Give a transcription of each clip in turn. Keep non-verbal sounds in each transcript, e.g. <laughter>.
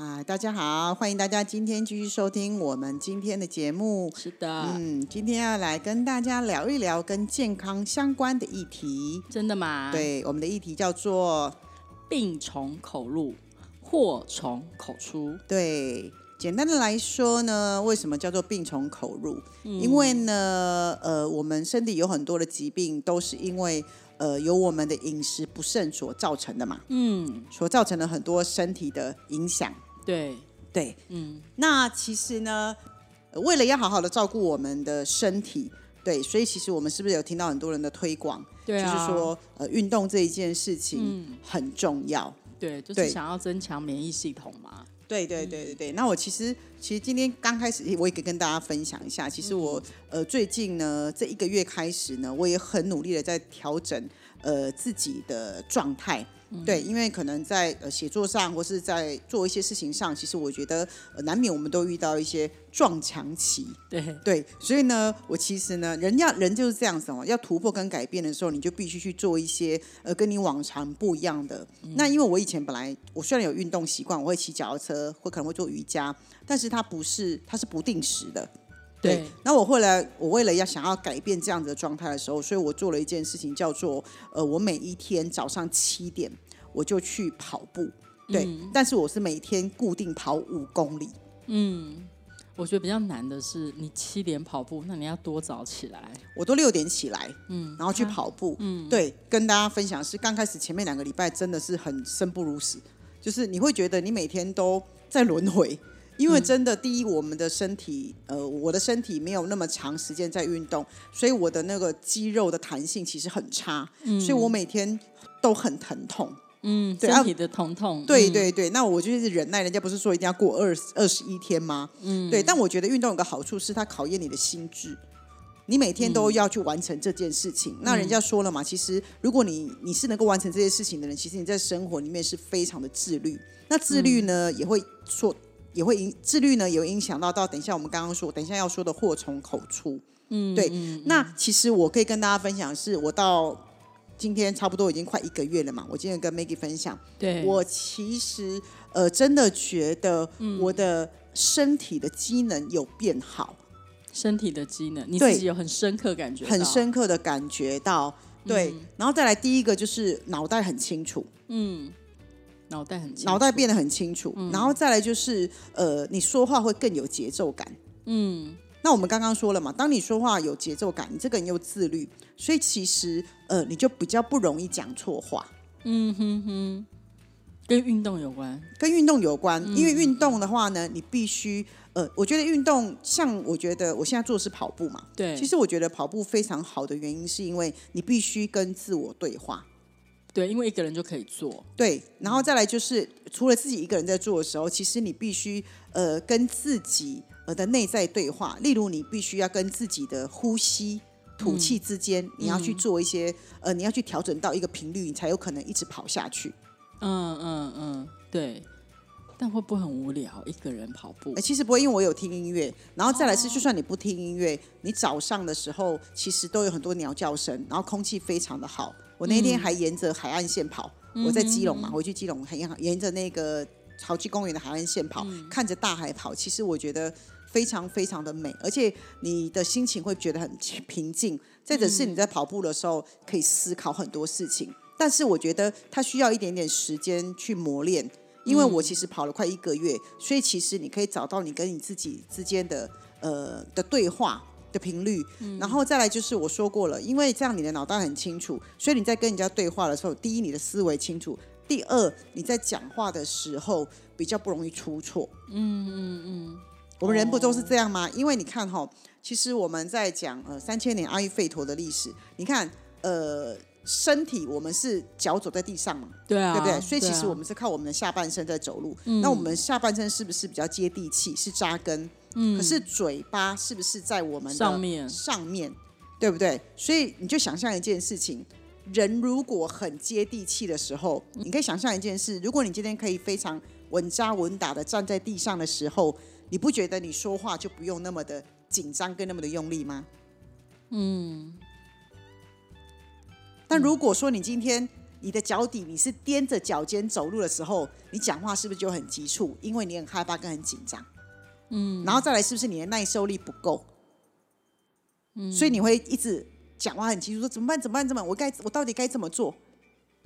啊，大家好，欢迎大家今天继续收听我们今天的节目。是的，嗯，今天要来跟大家聊一聊跟健康相关的议题。真的吗？，对，我们的议题叫做病从口入，祸从口出。对，简单的来说呢，为什么叫做病从口入？因为呢，呃，我们身体有很多的疾病都是因为呃由我们的饮食不慎所造成的嘛，嗯，所造成了很多身体的影响。对，对，嗯，那其实呢，呃为了要好好的照顾我们的身体，对，所以其实我们是不是有听到很多人的推广，对啊，就是，说，呃，运动这一件事情嗯很重要。对，就是想要增强免疫系统嘛。对对对对对，那我其实其实今天刚开始，我也可以跟大家分享一下。其实我、呃最近呢这一个月开始呢，我也很努力的在调整呃自己的状态。对，因为可能在呃写作上或是在做一些事情上，其实我觉得、呃、难免我们都遇到一些撞墙期。对，对，所以呢，我其实呢，人要人就是这样子哦，要突破跟改变的时候，你就必须去做一些呃跟你往常不一样的。那因为我以前本来我虽然有运动习惯，我会骑脚踏车，会可能会做瑜伽，但是它不是它是不定时的。对对，那我后来我为了要想要改变这样子的状态的时候，所以我做了一件事情，叫做呃，我每一天早上七点我就去跑步。对，但是我是每天固定跑五公里。嗯，我觉得比较难的是，你七点跑步，那你要多早起来。我都六点起来，嗯，然后去跑步。嗯，对，跟大家分享是刚开始前面两个礼拜真的是很生不如死，就是你会觉得你每天都在轮回。因为真的，第一，我们的身体，呃，我的身体没有那么长时间在运动，所以我的那个肌肉的弹性其实很差，所以我每天都很疼痛。嗯，身体的疼痛。嗯，对对对，那我就是忍耐，人家不是说一定要过二二十一天吗？嗯，对。但我觉得运动有个好处是它考验你的心智，你每天都要去完成这件事情。那人家说了嘛，其实如果你你是能够完成这些事情的人，其实你在生活里面是非常的自律。那自律呢，也会说也会影自律呢，也会影响到到等一下我们刚刚说，等一下要说的祸从口出。嗯，对嗯那其实我可以跟大家分享的是，我到今天差不多已经快一个月了嘛。我今天跟 Maggie 分享，对，我其实呃真的觉得我的身体的机能有变好，身体的机能，你对自己有很深刻感觉，很深刻的感觉到。对，然后再来第一个就是脑袋很清楚，嗯，脑袋很清楚。脑袋变得很清楚，然后再来就是呃，你说话会更有节奏感。嗯，那我们刚刚说了嘛，当你说话有节奏感，你这个人又自律，所以其实呃，你就比较不容易讲错话。嗯哼哼，跟运动有关。跟运动有关，因为运动的话呢，你必须呃，我觉得运动像我觉得我现在做的是跑步嘛，对，其实我觉得跑步非常好的原因是因为你必须跟自我对话，对，因为一个人就可以做。对，然后再来就是除了自己一个人在做的时候，其实你必须呃跟自己呃的内在对话，例如你必须要跟自己的呼吸。吐气之间，你要去做一些，呃，你要去调整到一个频率，你才有可能一直跑下去。嗯嗯嗯，对。但会不会很无聊？一个人跑步哎，其实不会，因为我有听音乐，然后再来是，就算你不听音乐，你早上的时候其实都有很多鸟叫声，然后空气非常的好。我那天还沿着海岸线跑，我在基隆嘛，回去基隆，沿沿着那个潮汐公园的海岸线跑，看着大海跑，其实我觉得非常非常的美，而且你的心情会觉得很平静。再者是你在跑步的时候可以思考很多事情，但是我觉得它需要一点点时间去磨练。因为我其实跑了快一个月，所以其实你可以找到你跟你自己之间的呃的对话的频率，然后再来就是我说过了，因为这样你的脑袋很清楚，所以你在跟人家对话的时候，第一你的思维清楚，第二你在讲话的时候比较不容易出错。嗯嗯嗯，我们人不都是这样吗？因为你看哈，其实我们在讲呃三千年阿育吠陀的历史，你看呃身体我们是脚走在地上嘛，对啊，对不对？所以其啊实我们是靠我们的下半身在走路。那我们下半身是不是比较接地气，是扎根？嗯。可是嘴巴是不是在我们的上面上面，对不对？所以你就想象一件事情。人如果很接地气的时候，你可以想象一件事：如果你今天可以非常稳扎稳打的站在地上的时候，你不觉得你说话就不用那么的紧张跟那么的用力吗？嗯。但如果说你今天你的脚底你是踮着脚尖走路的时候，你讲话是不是就很急促？因为你很害怕跟很紧张。嗯。然后再来，是不是你的耐受力不够？嗯。所以你会一直讲话很急促，说怎么办？怎么办？怎么办？我该我到底该怎么做？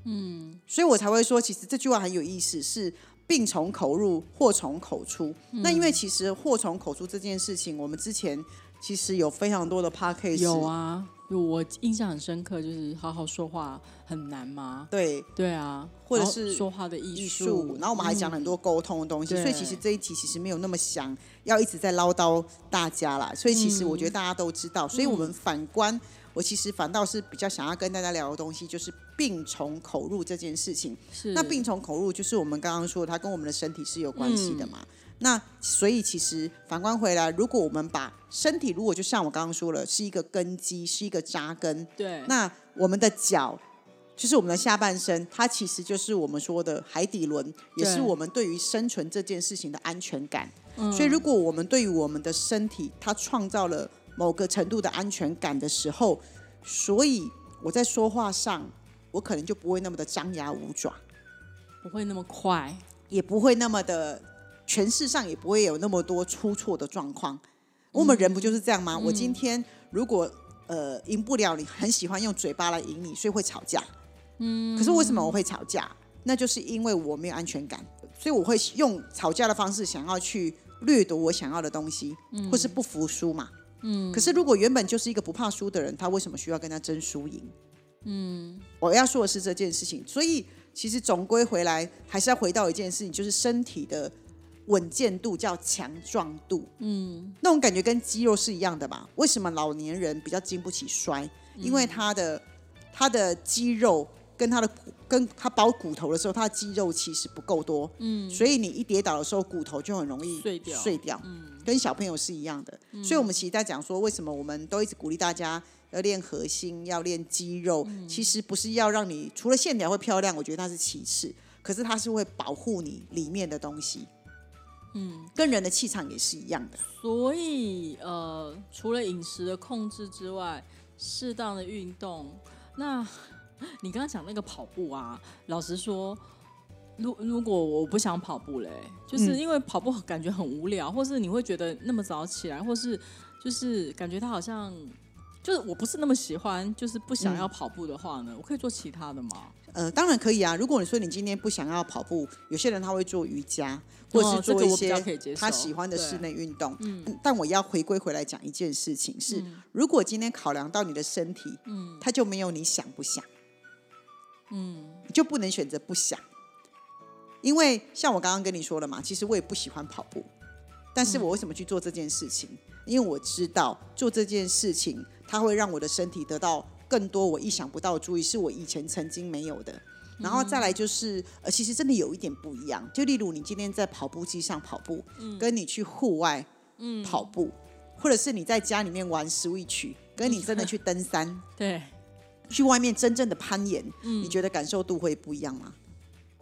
嗯。所以我才会说，其实这句话很有意思，是病从口入，祸从口出。那因为其实祸从口出这件事情，我们之前其实有非常多的 p a c k a g e 有啊。我印象很深刻，就是好好说话很难吗？对对啊，或者是说话的艺艺术术，，然后我们还讲了很多沟通的东西，对所以其实这一题其实没有那么想要一直在唠叨大家啦，所以其实我觉得大家都知道，所以我们反观，我其实反倒是比较想要跟大家聊的东西，就是病从口入这件事情。是那病从口入，就是我们刚刚说，它跟我们的身体是有关系的嘛。那所以其实反观回来，如果我们把身体，如果就像我刚刚说了，是一个根基，是一个扎根，对，那我们的脚，就是我们的下半身，它其实就是我们说的海底轮，也是我们对于生存这件事情的安全感。嗯所以，如果我们对于我们的身体，它创造了某个程度的安全感的时候，所以我在说话上，我可能就不会那么的张牙舞爪，不会那么快。也不会那么的诠释上也不会有那么多出错的状况。我们人不就是这样吗？我今天如果呃赢不了你，很喜欢用嘴巴来赢你，所以会吵架。嗯，可是为什么我会吵架？那就是因为我没有安全感，所以我会用吵架的方式想要去掠夺我想要的东西，或是不服输嘛。嗯，可是如果原本就是一个不怕输的人，他为什么需要跟他争输赢？嗯，我要说的是这件事情，所以其实总归回来还是要回到一件事情，就是身体的稳健度叫强壮度。嗯，那种感觉跟肌肉是一样的吧？为什么老年人比较经不起摔？因为他的他的肌肉跟他的骨跟他包骨头的时候，他的肌肉其实不够多。嗯，所以你一跌倒的时候，骨头就很容易碎掉碎掉。嗯，跟小朋友是一样的。所以，我们其实在讲说，为什么我们都一直鼓励大家要练核心，要练肌肉。其实不是要让你除了线条会漂亮，我觉得那是其次，可是它是会保护你里面的东西。嗯，跟人的气场也是一样的。所以呃，除了饮食的控制之外，适当的运动。那 <laughs> 你刚刚讲那个跑步啊，老实说，如如果我不想跑步嘞，就是嗯因为跑步感觉很无聊，或是你会觉得那么早起来，或是就是感觉它好像。就是我不是那么喜欢，就是不想要跑步的话呢，我可以做其他的吗？呃，当然可以啊。如果你说你今天不想要跑步，有些人他会做瑜伽，或者是做一些他喜欢的室内运动。嗯，但我要回归回来讲一件事情是，如果今天考量到你的身体，嗯，他就没有你想不想，嗯，你就不能选择不想。因为像我刚刚跟你说了嘛，其实我也不喜欢跑步，但是我为什么去做这件事情？因为我知道做这件事情，它会让我的身体得到更多我意想不到的注意，是我以前曾经没有的。然后再来就是，呃，其实真的有一点不一样。就例如你今天在跑步机上跑步，嗯跟你去户外跑步，或者是你在家里面玩 Switch，跟你真的 <laughs> 去登山、对去外面真正的攀岩，嗯你觉得感受度会不一样吗？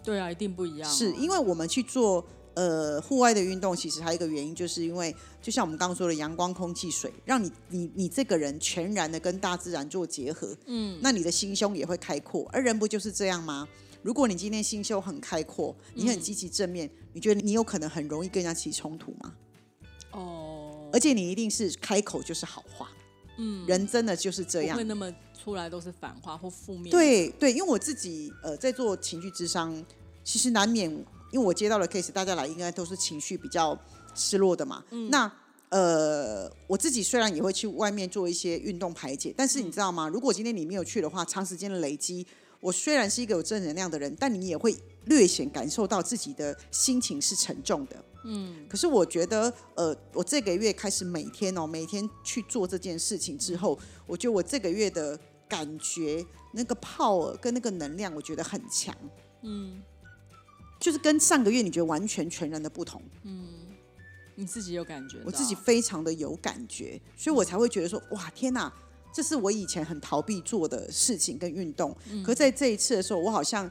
对啊，一定不一样啊、是因为我们去做呃户外的运动，其实还有一个原因，就是因为就像我们刚刚说的，阳光、空气、水，让你你你这个人全然的跟大自然做结合，嗯，那你的心胸也会开阔，而人不就是这样吗？如果你今天心胸很开阔，你很积极正面，你觉得你有可能很容易跟人家起冲突吗？哦，而且你一定是开口就是好话，嗯，人真的就是这样不会，那么出来都是反话或负面。，对对，因为我自己呃在做情绪智商，其实难免，因为我接到的 case，大家来应该都是情绪比较失落的嘛。那呃，我自己虽然也会去外面做一些运动排解，但是你知道吗？如果今天你没有去的话，长时间的累积，我虽然是一个有正能量的人，但你也会略显感受到自己的心情是沉重的。嗯，可是我觉得，呃，我这个月开始每天哦，每天去做这件事情之后，我觉得我这个月的感觉、那个 power 跟那个能量，我觉得很强。嗯，就是跟上个月你觉得完全全然的不同。嗯你自己有感觉？我自己非常的有感觉，所以我才会觉得说，哇，天哪，这是我以前很逃避做的事情跟运动。可在这一次的时候，我好像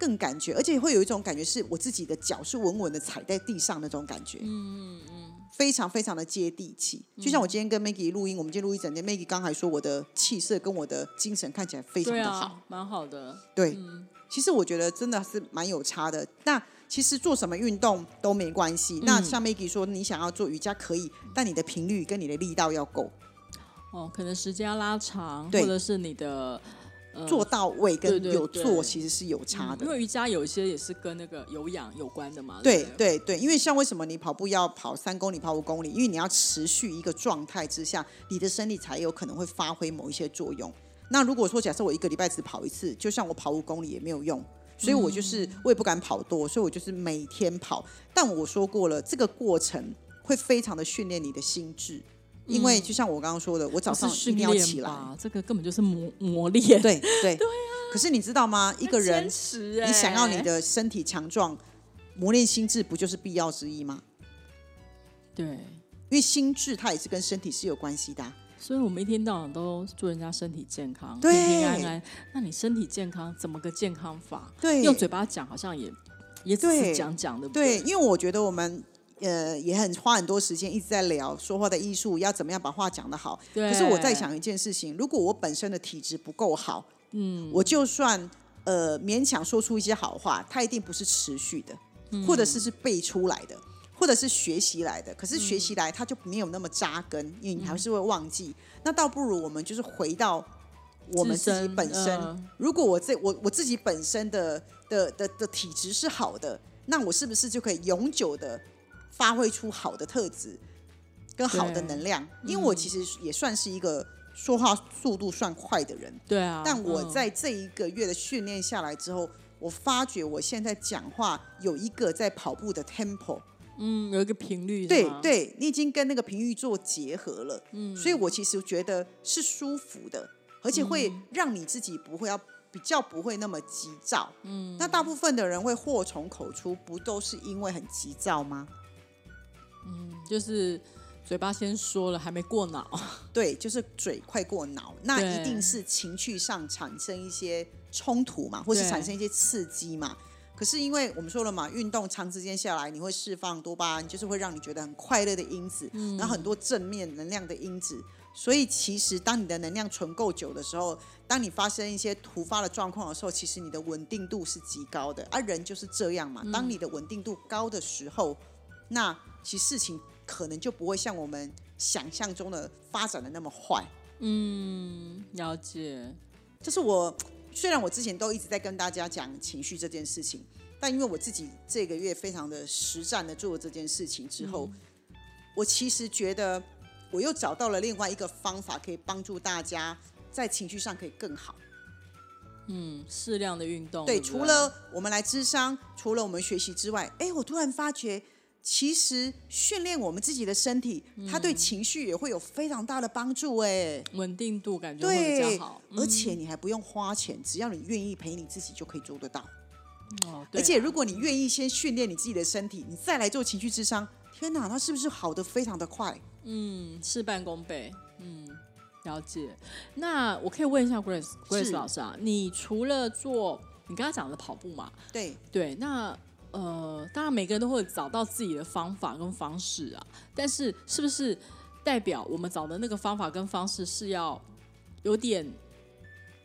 更感觉，而且会有一种感觉，是我自己的脚是稳稳的踩在地上那种感觉。嗯嗯嗯，非常非常的接地气。就像我今天跟 Maggie 录音，我们今天录一整天，Maggie 刚才说我的气色跟我的精神看起来非常的好。啊，蛮好的。对，其实我觉得真的是蛮有差的。那其实做什么运动都没关系。那像 Maggie 说，你想要做瑜伽可以，但你的频率跟你的力道要够，哦，可能时间要拉长，或者是你的呃做到位跟有做其实是有差的。因为瑜伽有一些也是跟那个有氧有关的嘛。对对，对对，因为像为什么你跑步要跑三公里、跑五公里？因为你要持续一个状态之下，你的身体才有可能会发挥某一些作用。那如果说假设我一个礼拜只跑一次，就像我跑五公里也没有用，所以我就是我也不敢跑多，所以我就是每天跑。但我说过了，这个过程会非常的训练你的心智，因为就像我刚刚说的，我早上一定要起来。这个根本就是磨磨练。对 <laughs> 对对可是你知道吗？一个人你想要你欸的身体强壮，磨练心智不就是必要之一吗？对，因为心智它也是跟身体是有关系的啊、所以我们一天到晚都祝人家身体健康、对平平安安。那你身体健康怎么个健康法？对用嘴巴讲好像也也只对是讲讲的，对，因为我觉得我们呃也很花很多时间一直在聊说话的艺术，要怎么样把话讲得好。对。可是我在想一件事情，如果我本身的体质不够好，嗯，我就算呃勉强说出一些好话，它一定不是持续的，嗯或者是是背出来的。或者是学习来的，可是学习来它就没有那么扎根，因为你还是会忘记。那倒不如我们就是回到我们自己本身。嗯如果我这我我自己本身的的的的体质是好的，那我是不是就可以永久的发挥出好的特质跟好的能量？因为我其实也算是一个说话速度算快的人，对啊，但我嗯在这一个月的训练下来之后，我发觉我现在讲话有一个在跑步的 tempo，嗯有一个频率，对对，你已经跟那个频率做结合了，嗯所以我其实觉得是舒服的，而且会嗯让你自己不会要比较不会那么急躁。嗯，那大部分的人会祸从口出，不都是因为很急躁吗？就是嘴巴先说了，还没过脑。<laughs> 对，就是嘴快过脑，那一定是情绪上产生一些冲突嘛，或是产生一些刺激嘛。可是因为我们说了嘛，运动长时间下来，你会释放多巴胺，就是会让你觉得很快乐的因子，嗯然后很多正面能量的因子。所以其实当你的能量存够久的时候，当你发生一些突发的状况的时候，其实你的稳定度是极高的。啊，人就是这样嘛，当你的稳定度高的时候，那其实事情可能就不会像我们想象中的发展的那么坏。嗯，了解。就是我虽然我之前都一直在跟大家讲情绪这件事情，但因为我自己这个月非常的实战的做这件事情之后，我其实觉得我又找到了另外一个方法，可以帮助大家在情绪上可以更好。嗯，适量的运动。对，不除了我们来智商，除了我们学习之外，哎，我突然发觉。其实训练我们自己的身体，它对情绪也会有非常大的帮助。哎，稳定度感觉会比较好，，而且你还不用花钱，只要你愿意陪你自己，就可以做得到。哦，对而且如果你愿意先训练你自己的身体，你再来做情绪智商，天哪，那是不是好的非常的快？嗯，事半功倍。嗯，了解。那我可以问一下 Grace Grace 老师啊，你除了做你刚刚讲的跑步嘛？对，对，那呃，当然每个人都会找到自己的方法跟方式啊，但是是不是代表我们找的那个方法跟方式是要有点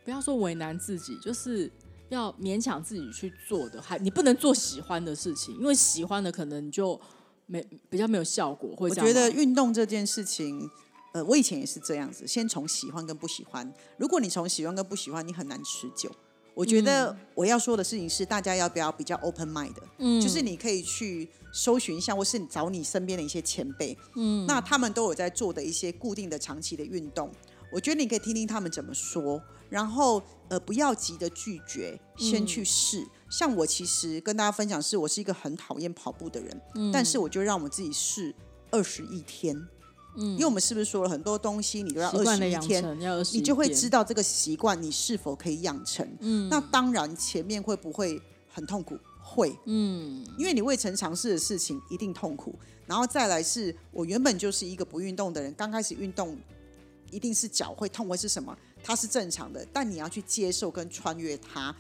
不要说为难自己，就是要勉强自己去做的，还你不能做喜欢的事情，因为喜欢的可能就没比较没有效果，会我觉得运动这件事情，呃，我以前也是这样子，先从喜欢跟不喜欢。如果你从喜欢跟不喜欢，你很难持久。我觉得我要说的事情是，大家要不要比较 open mind 的？嗯就是你可以去搜寻一下，或是你找你身边的一些前辈，嗯，那他们都有在做的一些固定的长期的运动。我觉得你可以听听他们怎么说，然后呃，不要急着拒绝，先去试。像我其实跟大家分享是，我是一个很讨厌跑步的人，但是我就让我自己试二十一天。嗯，因为我们是不是说了很多东西，你都要二十一天，养成要21你就会知道这个习惯你是否可以养成。嗯，那当然前面会不会很痛苦？会，嗯，因为你未曾尝试的事情一定痛苦。然后再来是我原本就是一个不运动的人，刚开始运动一定是脚会痛，会是什么？它是正常的，但你要去接受跟穿越它。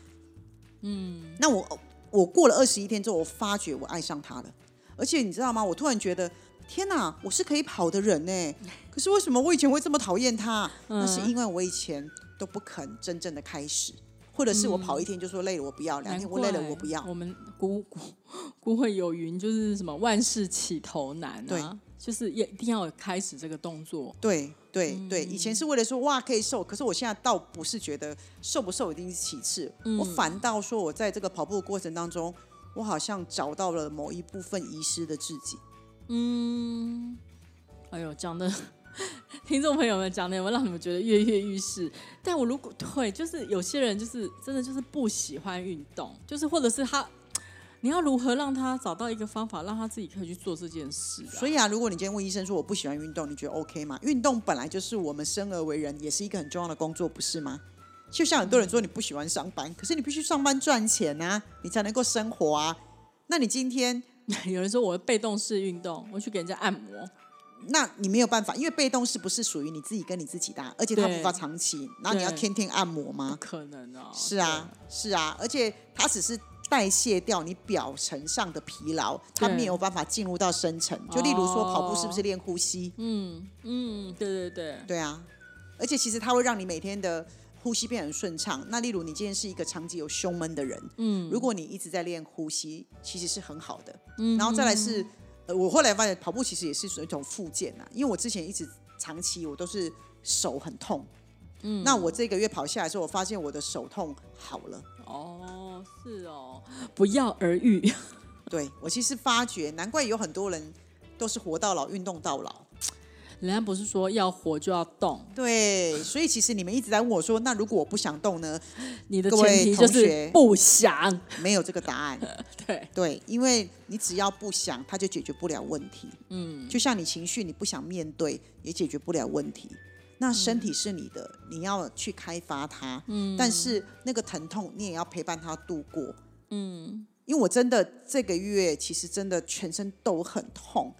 嗯，那我我过了二十一天之后，我发觉我爱上它了，而且你知道吗？我突然觉得。天哪，我是可以跑的人呢，可是为什么我以前会这么讨厌它？那是因为我以前都不肯真正的开始，或者是我跑一天就说累了，我不要；两天我累了，我不要。我们古古古会有云，就是什么万事起头难啊，对就是也一定要开始这个动作。对对对，以前是为了说哇可以瘦，可是我现在倒不是觉得瘦不瘦一定是其次，我反倒说我在这个跑步的过程当中，我好像找到了某一部分遗失的自己。嗯，哎呦，讲的 <laughs> 听众朋友们讲的有没有让你们觉得跃跃欲试？但我如果对，就是有些人就是真的就是不喜欢运动，就是或者是他，你要如何让他找到一个方法，让他自己可以去做这件事、所以啊，如果你今天问医生说我不喜欢运动，你觉得 OK 吗？运动本来就是我们生而为人，也是一个很重要的工作，不是吗？就像很多人说你不喜欢上班，可是你必须上班赚钱啊，你才能够生活啊。那你今天 <laughs> 有人说我被动式运动，我去给人家按摩，那你没有办法，因为被动式不是属于你自己跟你自己的啊，而且它无法长期，然后你要天天按摩不吗？可能哦。是啊，是啊，而且它只是代谢掉你表层上的疲劳，它没有办法进入到深层。就例如说跑步是不是哦练呼吸？嗯嗯，对对对，对啊，而且其实它会让你每天的呼吸变得很顺畅。那例如你今天是一个长期有胸闷的人，嗯如果你一直在练呼吸，其实是很好的。嗯然后再来是，呃，我后来发现跑步其实也是属于一种复健啊，因为我之前一直长期我都是手很痛。嗯，那我这个月跑下来之后，我发现我的手痛好了。哦，是哦，不药而愈。<laughs> 对我其实发觉，难怪有很多人都是活到老，运动到老。人家不是说要活就要动，对，所以其实你们一直在问我说，那如果我不想动呢？<laughs> 你的前提就同学是不想。没有这个答案。<laughs> 对，对，因为你只要不想，它就解决不了问题。嗯，就像你情绪你不想面对，也解决不了问题。那身体是你的，你要去开发它。嗯，但是那个疼痛你也要陪伴他度过。嗯，因为我真的这个月其实真的全身都很痛。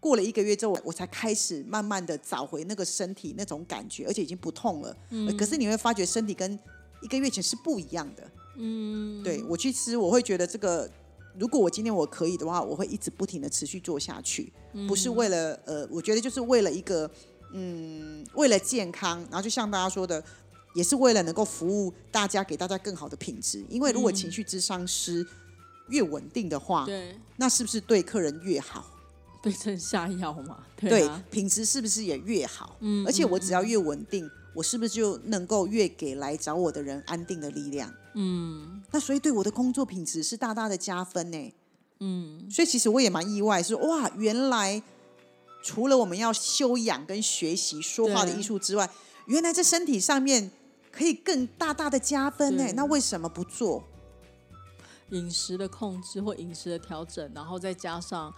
过了一个月之后，我才开始慢慢的找回那个身体那种感觉，而且已经不痛了。嗯，可是你会发觉身体跟一个月前是不一样的。嗯，对我去吃，我会觉得这个，如果我今天我可以的话，我会一直不停的持续做下去，不是为了呃，我觉得就是为了一个嗯，为了健康，然后就像大家说的，也是为了能够服务大家，给大家更好的品质。因为如果情绪智商师越稳定的话，对，那是不是对客人越好？对症下药嘛。<laughs> 对品质是不是也越好？嗯，而且我只要越稳定，我是不是就能够越给来找我的人安定的力量？嗯，那所以对我的工作品质是大大的加分呢。嗯，所以其实我也蛮意外，是哇，原来除了我们要修养跟学习说话的艺术之外，原来在身体上面可以更大大的加分呢。那为什么不做？饮食的控制或饮食的调整，然后再加上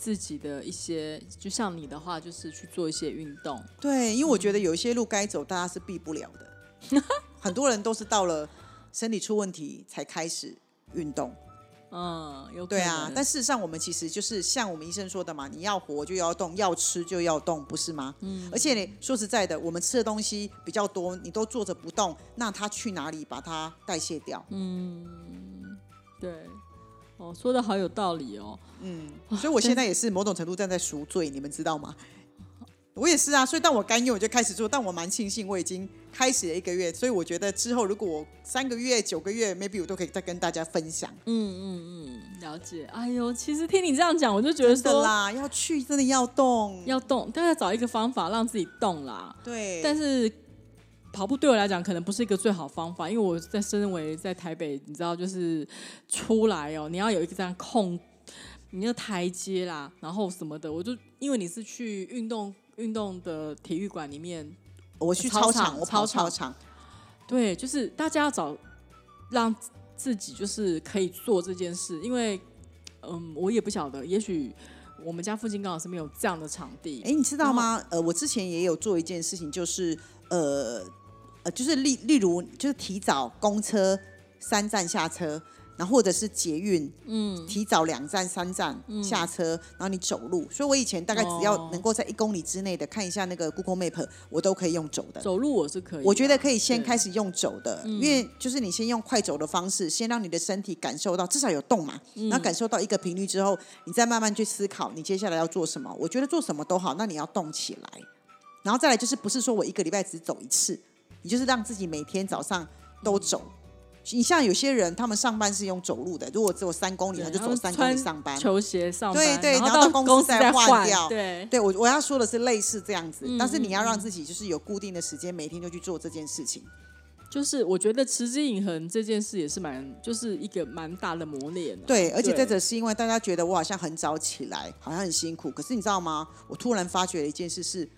自己的一些，就像你的话，就是去做一些运动。对，因为我觉得有一些路该走，大家是避不了的。<laughs> 很多人都是到了身体出问题才开始运动。嗯，有对啊，但事实上我们其实就是像我们医生说的嘛，你要活就要动，要吃就要动，不是吗？嗯。而且你说实在的，我们吃的东西比较多，你都坐着不动，那它去哪里把它代谢掉？嗯对，哦，说的好有道理哦。嗯所以我现在也是某种程度站在赎罪，你们知道吗？我也是啊，所以当我甘愿我就开始做，但我蛮庆幸我已经开始了一个月，所以我觉得之后如果我三个月、九个月，maybe 我都可以再跟大家分享。嗯嗯嗯了解。哎呦，其实听你这样讲，我就觉得说真的啦，要去真的要动，要动，但要找一个方法让自己动啦。对，但是跑步对我来讲可能不是一个最好方法，因为我在身为在台北，你知道，就是出来哦，你要有一个这样空，你要台阶啦，然后什么的，我就因为你是去运动运动的体育馆里面，我去操场，我跑操操场，对，就是大家要找让自己就是可以做这件事，因为嗯，我也不晓得，也许我们家附近刚好是没有这样的场地。哎，你知道吗？呃，我之前也有做一件事情，就是呃呃，就是例例如就是提早公车三站下车。然后或者是捷运，嗯，提早两站三站下车，然后你走路。所以我以前大概只要能够在一公里之内的看一下那个 Google Map，我都可以用走的。走路我是可以，我觉得可以先开始用走的，因为就是你先用快走的方式，先让你的身体感受到至少有动嘛，然后感受到一个频率之后，你再慢慢去思考你接下来要做什么。我觉得做什么都好，那你要动起来。然后再来就是不是说我一个礼拜只走一次，你就是让自己每天早上都走。你像有些人，他们上班是用走路的，如果只有三公里，他就走三公里上班。球鞋上班，对对，然后到公司再换掉。对，对我我要说的是类似这样子，但是你要让自己就是有固定的时间，每天就去做这件事情。就是我觉得持之以恒这件事也是蛮，就是一个蛮大的磨练。对，而且再者是因为大家觉得我好像很早起来，好像很辛苦，可是你知道吗？我突然发觉了一件事是，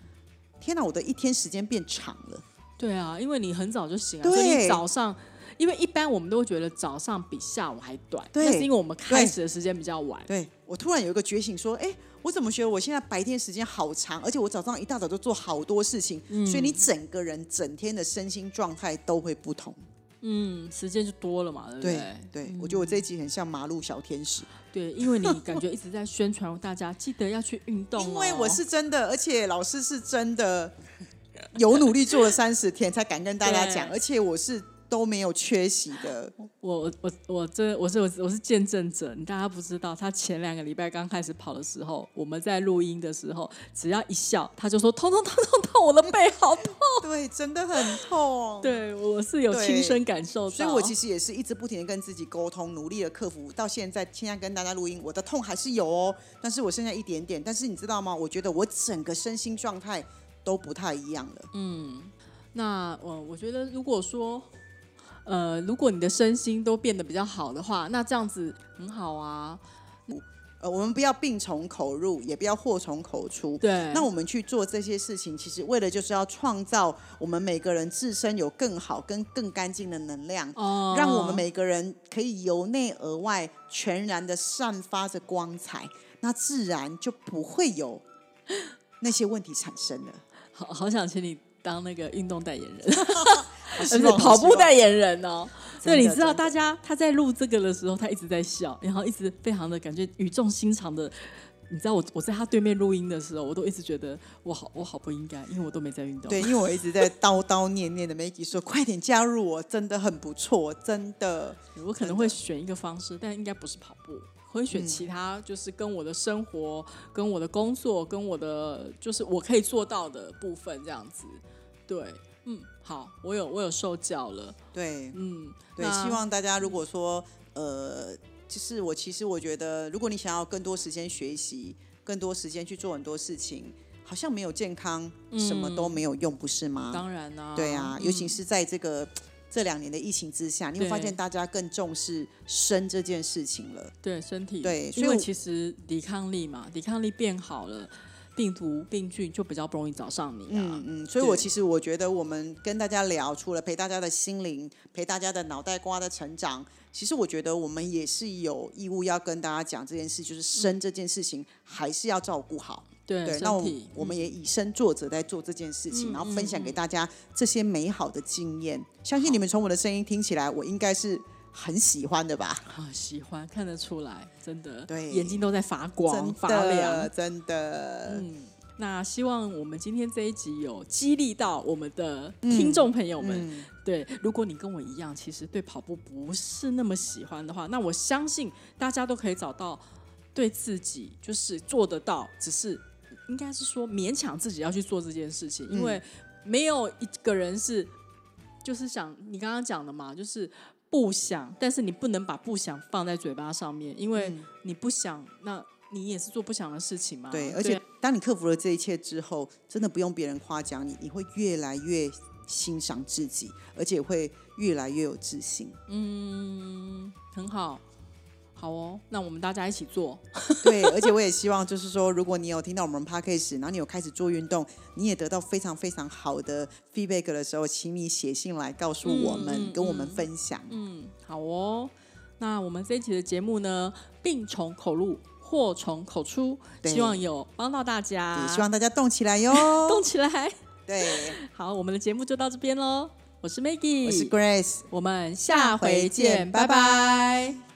天哪，我的一天时间变长了。对啊，因为你很早就醒了，所以你早上。因为一般我们都会觉得早上比下午还短，那是因为我们开始的时间比较晚。对我突然有一个觉醒，说：“哎，我怎么觉得我现在白天时间好长，而且我早上一大早就做好多事情，所以你整个人整天的身心状态都会不同。嗯，时间就多了嘛，对不对？对，我觉得我这一集很像马路小天使。对，因为你感觉一直在宣传大家记得要去运动，因为我是真的，而且老师是真的 <laughs> 有努力做了三十天才敢跟大家讲，而且我是。都没有缺席的，我我我这我是我我是见证者，你大家不知道，他前两个礼拜刚开始跑的时候，我们在录音的时候，只要一笑，他就说痛痛痛痛痛，我的背好痛，<laughs> 对，真的很痛，对我是有亲身感受，所以我其实也是一直不停的跟自己沟通，努力的克服，到现在现在跟大家录音，我的痛还是有哦，但是我剩下一点点，但是你知道吗？我觉得我整个身心状态都不太一样了，嗯，那我我觉得如果说。呃，如果你的身心都变得比较好的话，那这样子很好啊。呃，我们不要病从口入，也不要祸从口出。对。那我们去做这些事情，其实为了就是要创造我们每个人自身有更好、跟更干净的能量，哦，让我们每个人可以由内而外全然的散发着光彩，那自然就不会有那些问题产生了。好 <laughs> 好想请你当那个运动代言人。<laughs> 是跑步代言人哦，对，你知道大家他在录这个的时候，他一直在笑，然后一直非常的感觉语重心长的。你知道我我在他对面录音的时候，我都一直觉得我好我好不应该，因为我都没在运动。对，因为我一直在叨叨念念的 Maggie 说快点加入我，真的很不错，真的。我可能会选一个方式，但应该不是跑步，会选其他，就是跟我的生活、跟我的工作、跟我的就是我可以做到的部分这样子。对，嗯。好，我有我有受教了。对，嗯，对，希望大家如果说，呃，就是我其实我觉得，如果你想要更多时间学习，更多时间去做很多事情，好像没有健康，什么都没有用，不是吗？当然啦，对啊，尤其是在这个这两年的疫情之下，你会发现大家更重视生这件事情了。对，身体，对，因为其实抵抗力嘛，抵抗力变好了。病毒病菌就比较不容易找上你。嗯嗯，所以我其实我觉得，我们跟大家聊，除了陪大家的心灵，陪大家的脑袋瓜的成长，其实我觉得我们也是有义务要跟大家讲这件事，就是生这件事情还是要照顾好。对，那我我们也以身作则在做这件事情，然后分享给大家这些美好的经验。相信你们从我的声音听起来，我应该是。很喜欢的吧？啊，喜欢看得出来，真的，对，眼睛都在发光发亮，真的。嗯，那希望我们今天这一集有激励到我们的听众朋友们。对，如果你跟我一样，其实对跑步不是那么喜欢的话，那我相信大家都可以找到对自己就是做得到，只是应该是说勉强自己要去做这件事情，因为没有一个人是就是想你刚刚讲的嘛，就是。不想，但是你不能把不想放在嘴巴上面，因为你不想，那你也是做不想的事情嘛。对，而且当你克服了这一切之后，真的不用别人夸奖你，你会越来越欣赏自己，而且会越来越有自信。嗯，很好。好哦，那我们大家一起做。<laughs> 对，而且我也希望，就是说，如果你有听到我们 podcast，然后你有开始做运动，你也得到非常非常好的 feedback 的时候，请你写信来告诉我们，跟我们分享。嗯，好哦。那我们这一期的节目呢，病从口入。祸从口出，希望有帮到大家也，希望大家动起来哟。<laughs> 动起来。对，<laughs> 好，我们的节目就到这边喽。我是 Maggie，我是 Grace。我们下回见，拜拜